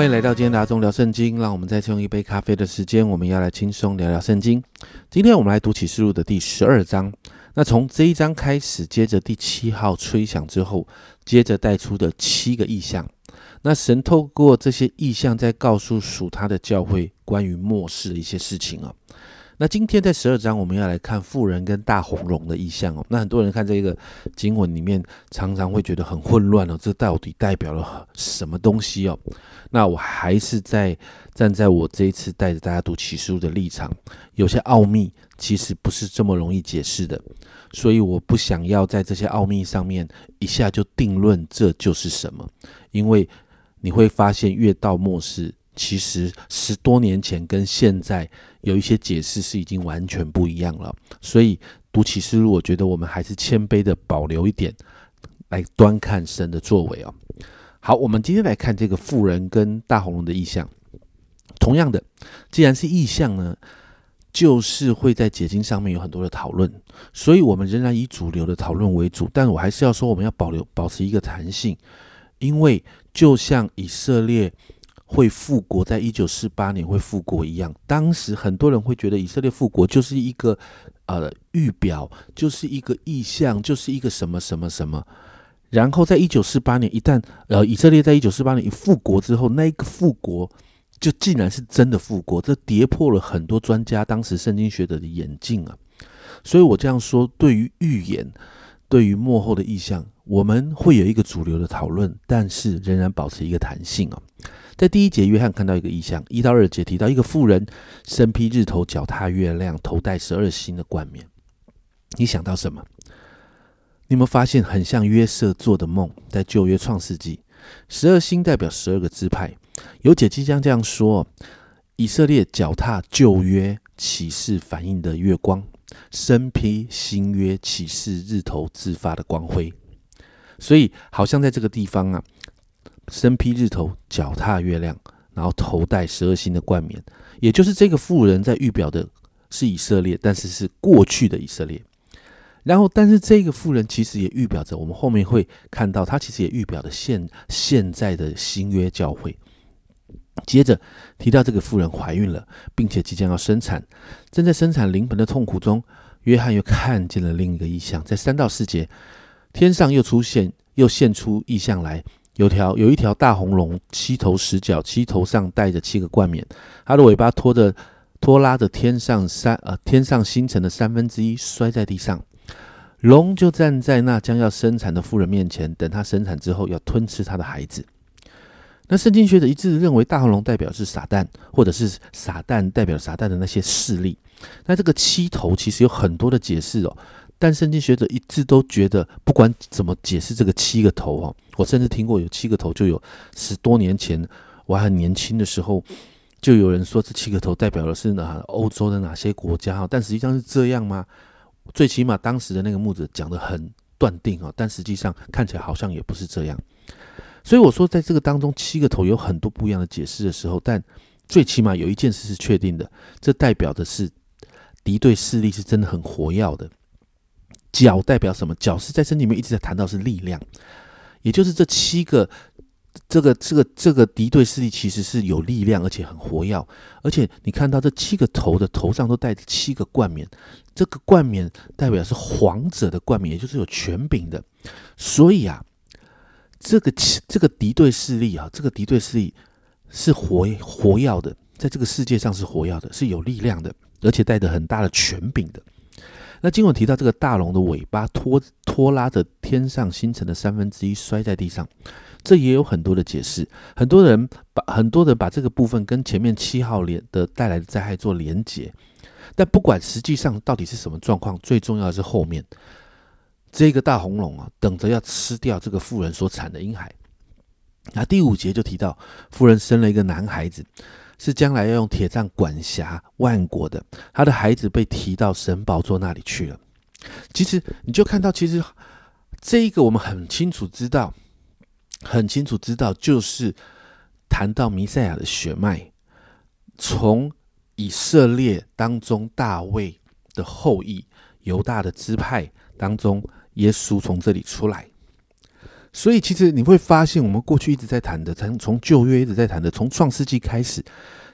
欢迎来到今天的阿中聊圣经，让我们再次用一杯咖啡的时间，我们要来轻松聊聊圣经。今天我们来读启示录的第十二章。那从这一章开始，接着第七号吹响之后，接着带出的七个意象。那神透过这些意象，在告诉属他的教会关于末世的一些事情啊。那今天在十二章，我们要来看富人跟大红龙的意象哦。那很多人看这个经文里面，常常会觉得很混乱哦，这到底代表了什么东西哦？那我还是在站在我这一次带着大家读启示录的立场，有些奥秘其实不是这么容易解释的，所以我不想要在这些奥秘上面一下就定论这就是什么，因为你会发现越到末世。其实十多年前跟现在有一些解释是已经完全不一样了，所以读启示录，我觉得我们还是谦卑的保留一点来端看神的作为哦。好，我们今天来看这个富人跟大红龙的意象。同样的，既然是意象呢，就是会在解经上面有很多的讨论，所以我们仍然以主流的讨论为主。但我还是要说，我们要保留保持一个弹性，因为就像以色列。会复国，在一九四八年会复国一样。当时很多人会觉得以色列复国就是一个呃预表，就是一个意象，就是一个什么什么什么。然后在一九四八年，一旦呃以色列在一九四八年一复国之后，那个复国就竟然是真的复国，这跌破了很多专家当时圣经学者的眼镜啊。所以我这样说，对于预言，对于幕后的意象，我们会有一个主流的讨论，但是仍然保持一个弹性啊。在第一节，约翰看到一个意象，一到二节提到一个妇人身披日头，脚踏月亮，头戴十二星的冠冕。你想到什么？你有没有发现很像约瑟做的梦？在旧约创世纪，十二星代表十二个支派。有解即将这样说：以色列脚踏旧约启示反映的月光，身披新约启示日头自发的光辉。所以，好像在这个地方啊。身披日头，脚踏月亮，然后头戴十二星的冠冕，也就是这个妇人在预表的是以色列，但是是过去的以色列。然后，但是这个妇人其实也预表着，我们后面会看到，她其实也预表的现现在的新约教会。接着提到这个妇人怀孕了，并且即将要生产，正在生产临盆的痛苦中，约翰又看见了另一个异象，在三到四节，天上又出现，又现出异象来。有条有一条大红龙，七头十角，七头上带着七个冠冕，它的尾巴拖着拖拉着天上三呃天上星辰的三分之一摔在地上。龙就站在那将要生产的妇人面前，等她生产之后要吞吃她的孩子。那圣经学者一致认为大红龙代表是撒旦，或者是撒旦代表撒旦的那些势力。那这个七头其实有很多的解释哦。但圣经学者一直都觉得，不管怎么解释这个七个头哦，我甚至听过有七个头，就有十多年前我还很年轻的时候，就有人说这七个头代表的是哪欧洲的哪些国家哈？但实际上是这样吗？最起码当时的那个木子讲的很断定啊，但实际上看起来好像也不是这样。所以我说，在这个当中，七个头有很多不一样的解释的时候，但最起码有一件事是确定的，这代表的是敌对势力是真的很活跃的。角代表什么？角是在身里面一直在谈到是力量，也就是这七个，这个这个这个敌对势力其实是有力量，而且很活跃。而且你看到这七个头的头上都戴着七个冠冕，这个冠冕代表是皇者的冠冕，也就是有权柄的。所以啊，这个这个敌对势力啊，这个敌对势力是活活跃的，在这个世界上是活跃的，是有力量的，而且带着很大的权柄的。那经文提到这个大龙的尾巴拖拖拉着天上星辰的三分之一摔在地上，这也有很多的解释。很多人把很多人把这个部分跟前面七号连的带来的灾害做连结，但不管实际上到底是什么状况，最重要的是后面这个大红龙啊，等着要吃掉这个妇人所产的婴孩。那第五节就提到妇人生了一个男孩子。是将来要用铁杖管辖万国的，他的孩子被提到神宝座那里去了。其实你就看到，其实这一个我们很清楚知道，很清楚知道，就是谈到弥赛亚的血脉，从以色列当中大卫的后裔、犹大的支派当中，耶稣从这里出来。所以其实你会发现，我们过去一直在谈的，从从旧约一直在谈的，从创世纪开始，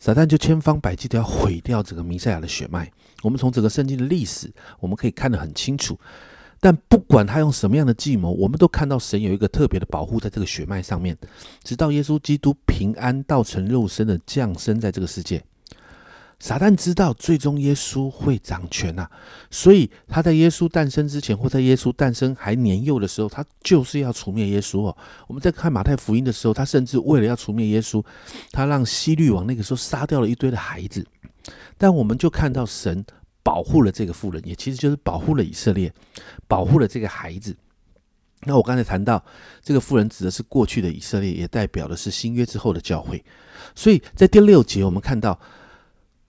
撒旦就千方百计的要毁掉整个弥赛亚的血脉。我们从整个圣经的历史，我们可以看得很清楚。但不管他用什么样的计谋，我们都看到神有一个特别的保护在这个血脉上面，直到耶稣基督平安道成肉身的降生在这个世界。撒旦知道最终耶稣会掌权呐，所以他在耶稣诞生之前，或在耶稣诞生还年幼的时候，他就是要除灭耶稣哦。我们在看马太福音的时候，他甚至为了要除灭耶稣，他让希律王那个时候杀掉了一堆的孩子。但我们就看到神保护了这个妇人，也其实就是保护了以色列，保护了这个孩子。那我刚才谈到这个妇人指的是过去的以色列，也代表的是新约之后的教会。所以在第六节，我们看到。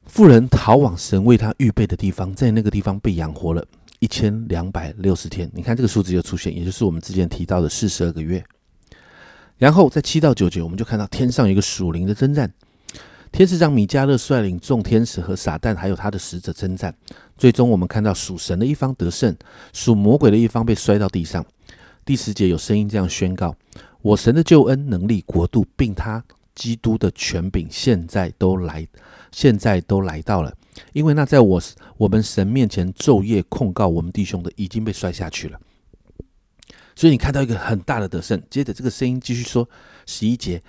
富人逃往神为他预备的地方，在那个地方被养活了一千两百六十天。你看这个数字又出现，也就是我们之前提到的四十二个月。然后在七到九节，我们就看到天上有一个属灵的征战，天使长米迦勒率领众天使和撒旦还有他的使者征战。最终我们看到属神的一方得胜，属魔鬼的一方被摔到地上。第十节有声音这样宣告：我神的救恩、能力、国度，并他基督的权柄，现在都来。现在都来到了，因为那在我我们神面前昼夜控告我们弟兄的已经被摔下去了。所以你看到一个很大的得胜。接着这个声音继续说：十一节，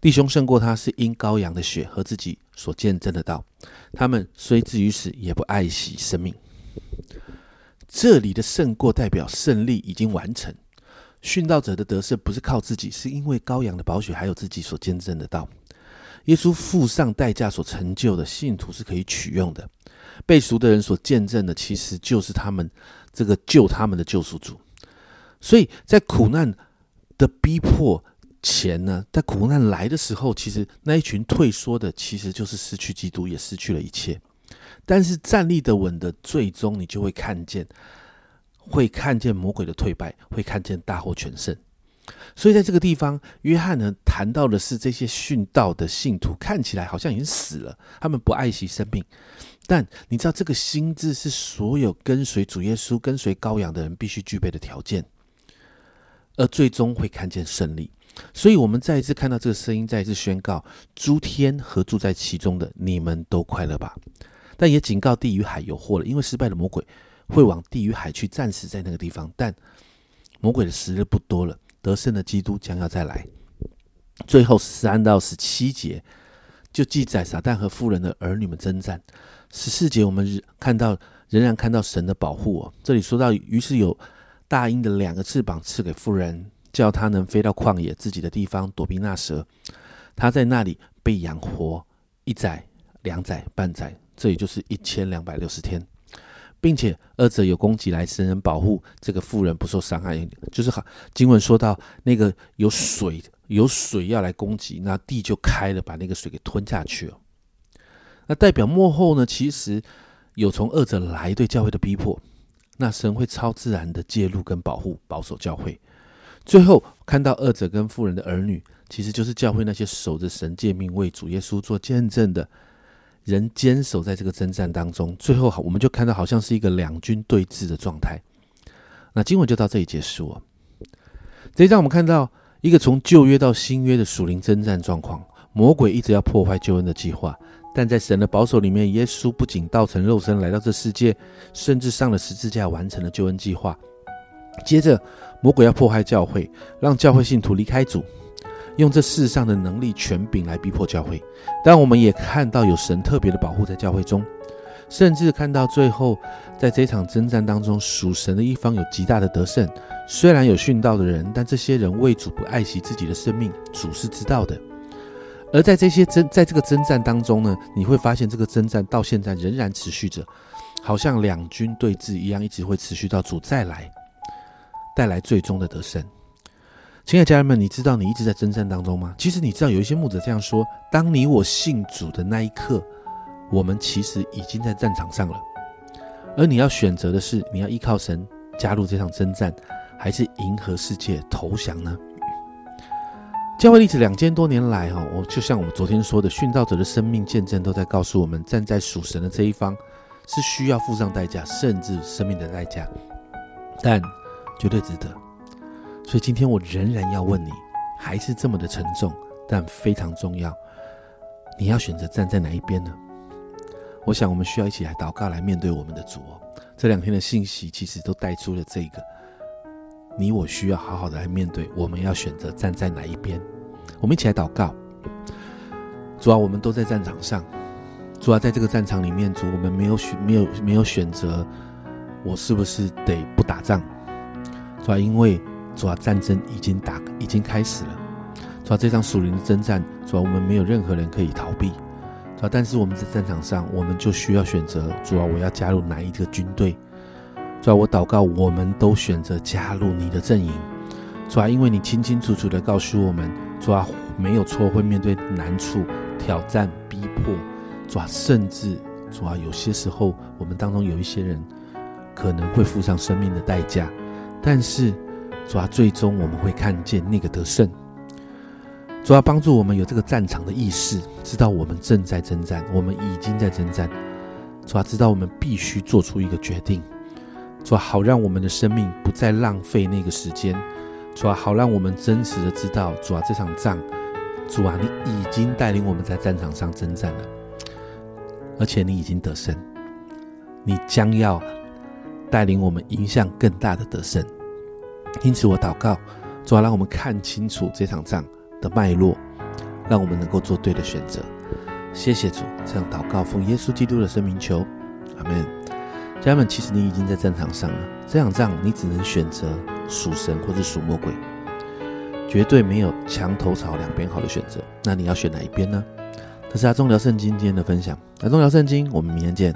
弟兄胜过他是因羔羊的血和自己所见证的道，他们虽至于死，也不爱惜生命。这里的胜过代表胜利已经完成。殉道者的得胜不是靠自己，是因为羔羊的宝血还有自己所见证的道。耶稣付上代价所成就的信徒是可以取用的，被赎的人所见证的，其实就是他们这个救他们的救赎主。所以在苦难的逼迫前呢，在苦难来的时候，其实那一群退缩的，其实就是失去基督，也失去了一切。但是站立的稳的，最终你就会看见，会看见魔鬼的退败，会看见大获全胜。所以，在这个地方，约翰呢谈到的是这些殉道的信徒看起来好像已经死了，他们不爱惜生命。但你知道，这个心智是所有跟随主耶稣、跟随羔羊的人必须具备的条件，而最终会看见胜利。所以，我们再一次看到这个声音，再一次宣告：诸天和住在其中的，你们都快乐吧。但也警告地与海有祸了，因为失败的魔鬼会往地狱海去，暂时在那个地方。但魔鬼的时日不多了。得胜的基督将要再来。最后十三到十七节就记载撒旦和妇人的儿女们征战。十四节我们看到仍然看到神的保护哦。这里说到，于是有大鹰的两个翅膀赐给妇人，叫他能飞到旷野自己的地方躲避那蛇。他在那里被养活一载、两载、半载，这也就是一千两百六十天。并且二者有攻击来，神人保护这个妇人不受伤害。就是好经文说到那个有水，有水要来攻击，那地就开了，把那个水给吞下去了。那代表幕后呢，其实有从二者来对教会的逼迫，那神会超自然的介入跟保护，保守教会。最后看到二者跟妇人的儿女，其实就是教会那些守着神诫命为主耶稣做见证的。人坚守在这个征战当中，最后好，我们就看到好像是一个两军对峙的状态。那经文就到这里结束了。这一章我们看到一个从旧约到新约的属灵征战状况。魔鬼一直要破坏救恩的计划，但在神的保守里面，耶稣不仅道成肉身来到这世界，甚至上了十字架完成了救恩计划。接着，魔鬼要破坏教会，让教会信徒离开主。用这世上的能力权柄来逼迫教会，但我们也看到有神特别的保护在教会中，甚至看到最后在这场征战当中，属神的一方有极大的得胜。虽然有殉道的人，但这些人为主不爱惜自己的生命，主是知道的。而在这些征在这个征战当中呢，你会发现这个征战到现在仍然持续着，好像两军对峙一样，一直会持续到主再来，带来最终的得胜。亲爱的家人们，你知道你一直在征战当中吗？其实你知道有一些牧者这样说：当你我信主的那一刻，我们其实已经在战场上了。而你要选择的是，你要依靠神加入这场征战，还是迎合世界投降呢？教会历史两千多年来，哈，我就像我们昨天说的，殉道者的生命见证都在告诉我们，站在属神的这一方是需要付上代价，甚至生命的代价，但绝对值得。所以今天我仍然要问你，还是这么的沉重，但非常重要。你要选择站在哪一边呢？我想我们需要一起来祷告，来面对我们的主哦。这两天的信息其实都带出了这个，你我需要好好的来面对。我们要选择站在哪一边？我们一起来祷告。主啊，我们都在战场上。主啊，在这个战场里面，主我们没有选，没有没有选择，我是不是得不打仗？主啊，因为主要，战争已经打，已经开始了。主要，这场属灵的征战，主要，我们没有任何人可以逃避。主要，但是我们在战场上，我们就需要选择。主要，我要加入哪一个军队？主要，我祷告，我们都选择加入你的阵营。主要，因为你清清楚楚的告诉我们，主要，没有错会面对难处、挑战、逼迫。主要，甚至主要，有些时候我们当中有一些人可能会付上生命的代价。但是，主啊，最终我们会看见那个得胜。主啊，帮助我们有这个战场的意识，知道我们正在征战，我们已经在征战。主啊，知道我们必须做出一个决定。主啊，好让我们的生命不再浪费那个时间。主啊，好让我们真实的知道，主啊，这场仗，主啊，你已经带领我们在战场上征战了，而且你已经得胜，你将要。带领我们迎向更大的得胜，因此我祷告，主啊，让我们看清楚这场仗的脉络，让我们能够做对的选择。谢谢主，这样祷告奉耶稣基督的生命求，阿门。家人们，其实你已经在战场上了，这场仗你只能选择属神或者属魔鬼，绝对没有墙头草两边好的选择。那你要选哪一边呢？这是阿忠聊圣经今天的分享，阿忠聊圣经，我们明天见。